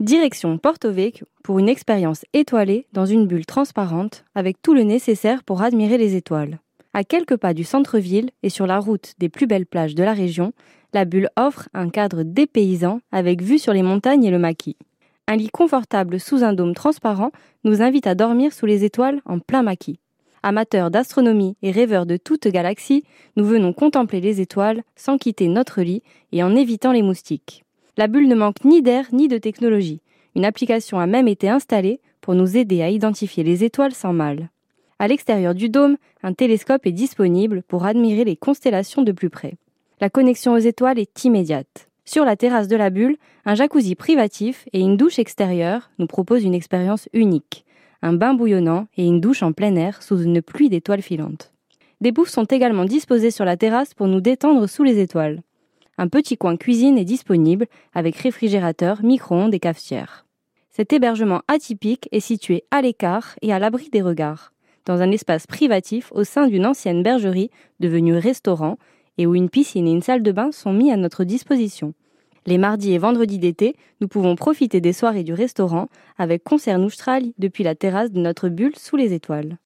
Direction Porto Vecchio pour une expérience étoilée dans une bulle transparente avec tout le nécessaire pour admirer les étoiles. À quelques pas du centre-ville et sur la route des plus belles plages de la région, la bulle offre un cadre dépaysant avec vue sur les montagnes et le maquis. Un lit confortable sous un dôme transparent nous invite à dormir sous les étoiles en plein maquis. Amateurs d'astronomie et rêveurs de toute galaxie, nous venons contempler les étoiles sans quitter notre lit et en évitant les moustiques. La bulle ne manque ni d'air ni de technologie. Une application a même été installée pour nous aider à identifier les étoiles sans mal. À l'extérieur du dôme, un télescope est disponible pour admirer les constellations de plus près. La connexion aux étoiles est immédiate. Sur la terrasse de la bulle, un jacuzzi privatif et une douche extérieure nous proposent une expérience unique. Un bain bouillonnant et une douche en plein air sous une pluie d'étoiles filantes. Des bouffes sont également disposées sur la terrasse pour nous détendre sous les étoiles. Un petit coin cuisine est disponible avec réfrigérateur, micro-ondes et cafetière. Cet hébergement atypique est situé à l'écart et à l'abri des regards, dans un espace privatif au sein d'une ancienne bergerie devenue restaurant et où une piscine et une salle de bain sont mis à notre disposition. Les mardis et vendredis d'été, nous pouvons profiter des soirées du restaurant avec concert Noustrali depuis la terrasse de notre bulle sous les étoiles.